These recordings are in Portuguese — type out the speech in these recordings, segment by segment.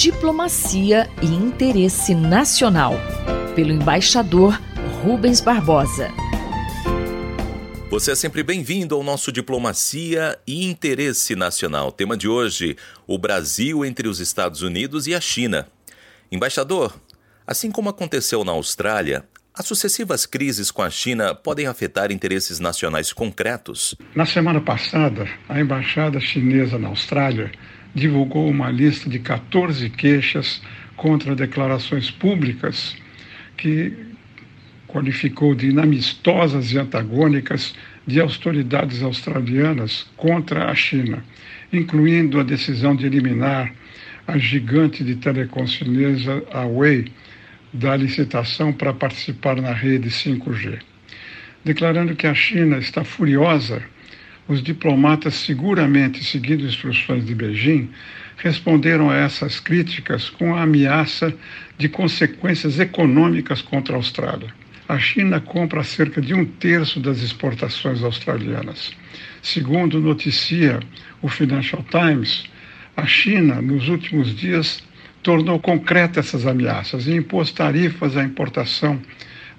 Diplomacia e Interesse Nacional, pelo embaixador Rubens Barbosa. Você é sempre bem-vindo ao nosso Diplomacia e Interesse Nacional. Tema de hoje: o Brasil entre os Estados Unidos e a China. Embaixador, assim como aconteceu na Austrália, as sucessivas crises com a China podem afetar interesses nacionais concretos? Na semana passada, a embaixada chinesa na Austrália divulgou uma lista de 14 queixas contra declarações públicas que qualificou de inamistosas e antagônicas de autoridades australianas contra a China, incluindo a decisão de eliminar a gigante de telecom chinesa Huawei da licitação para participar na rede 5G. Declarando que a China está furiosa, os diplomatas, seguramente seguindo instruções de Beijing, responderam a essas críticas com a ameaça de consequências econômicas contra a Austrália. A China compra cerca de um terço das exportações australianas. Segundo noticia o Financial Times, a China, nos últimos dias, tornou concreta essas ameaças e impôs tarifas à importação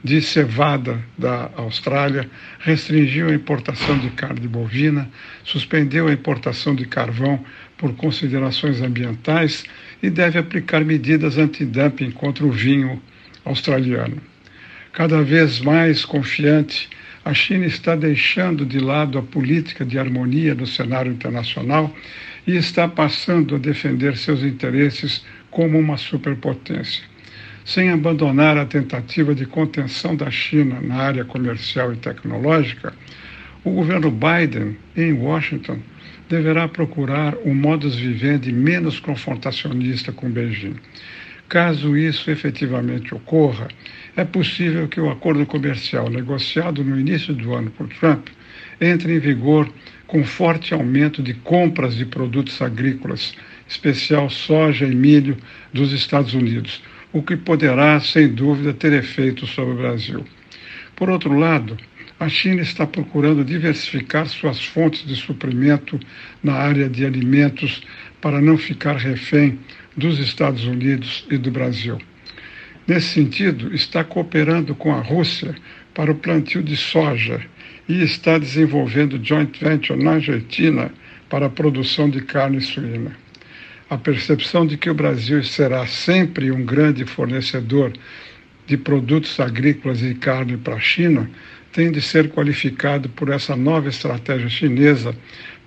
de cevada da Austrália, restringiu a importação de carne bovina, suspendeu a importação de carvão por considerações ambientais e deve aplicar medidas antidumping contra o vinho australiano. Cada vez mais confiante, a China está deixando de lado a política de harmonia no cenário internacional e está passando a defender seus interesses como uma superpotência. Sem abandonar a tentativa de contenção da China na área comercial e tecnológica, o governo Biden, em Washington, deverá procurar um modus vivendi menos confrontacionista com Beijing. Caso isso efetivamente ocorra, é possível que o acordo comercial negociado no início do ano por Trump entre em vigor com forte aumento de compras de produtos agrícolas, especial soja e milho, dos Estados Unidos, o que poderá, sem dúvida, ter efeito sobre o Brasil. Por outro lado, a China está procurando diversificar suas fontes de suprimento na área de alimentos para não ficar refém dos Estados Unidos e do Brasil. Nesse sentido, está cooperando com a Rússia para o plantio de soja e está desenvolvendo joint venture na Argentina para a produção de carne suína. A percepção de que o Brasil será sempre um grande fornecedor de produtos agrícolas e carne para a China tem de ser qualificado por essa nova estratégia chinesa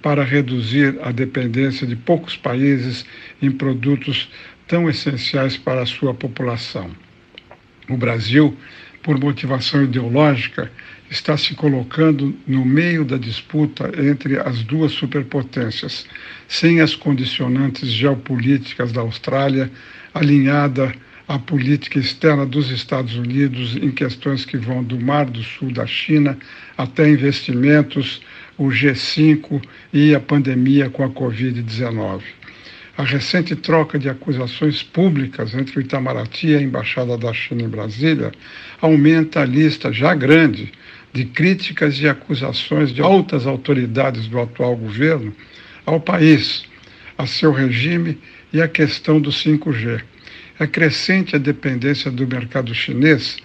para reduzir a dependência de poucos países em produtos tão essenciais para a sua população. O Brasil, por motivação ideológica, está se colocando no meio da disputa entre as duas superpotências, sem as condicionantes geopolíticas da Austrália, alinhada à política externa dos Estados Unidos em questões que vão do Mar do Sul da China até investimentos, o G5 e a pandemia com a Covid-19. A recente troca de acusações públicas entre o Itamaraty e a Embaixada da China em Brasília aumenta a lista já grande de críticas e acusações de altas autoridades do atual governo ao país, a seu regime e à questão do 5G. É crescente a dependência do mercado chinês,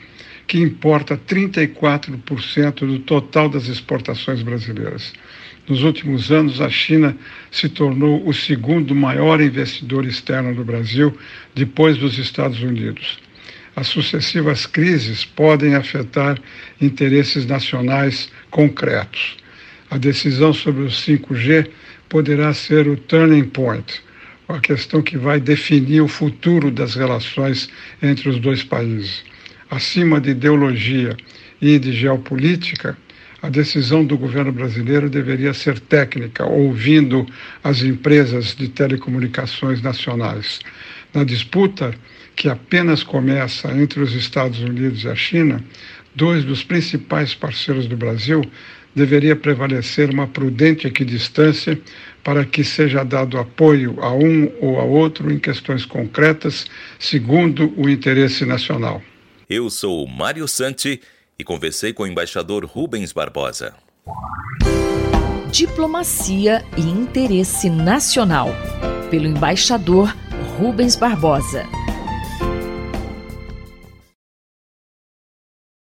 que importa 34% do total das exportações brasileiras. Nos últimos anos, a China se tornou o segundo maior investidor externo no Brasil, depois dos Estados Unidos. As sucessivas crises podem afetar interesses nacionais concretos. A decisão sobre o 5G poderá ser o turning point, a questão que vai definir o futuro das relações entre os dois países. Acima de ideologia e de geopolítica, a decisão do governo brasileiro deveria ser técnica, ouvindo as empresas de telecomunicações nacionais. Na disputa, que apenas começa entre os Estados Unidos e a China, dois dos principais parceiros do Brasil, deveria prevalecer uma prudente equidistância para que seja dado apoio a um ou a outro em questões concretas, segundo o interesse nacional. Eu sou Mário Santi e conversei com o embaixador Rubens Barbosa. Diplomacia e Interesse Nacional, pelo embaixador Rubens Barbosa.